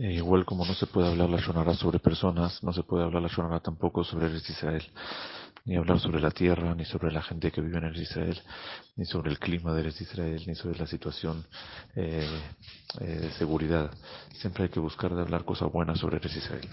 Eh, igual como no se puede hablar la Shonara sobre personas, no se puede hablar la Shonara tampoco sobre el Israel. Ni hablar sobre la tierra, ni sobre la gente que vive en el Israel, ni sobre el clima del Israel, ni sobre la situación eh, eh, de seguridad. Siempre hay que buscar de hablar cosas buenas sobre el Israel.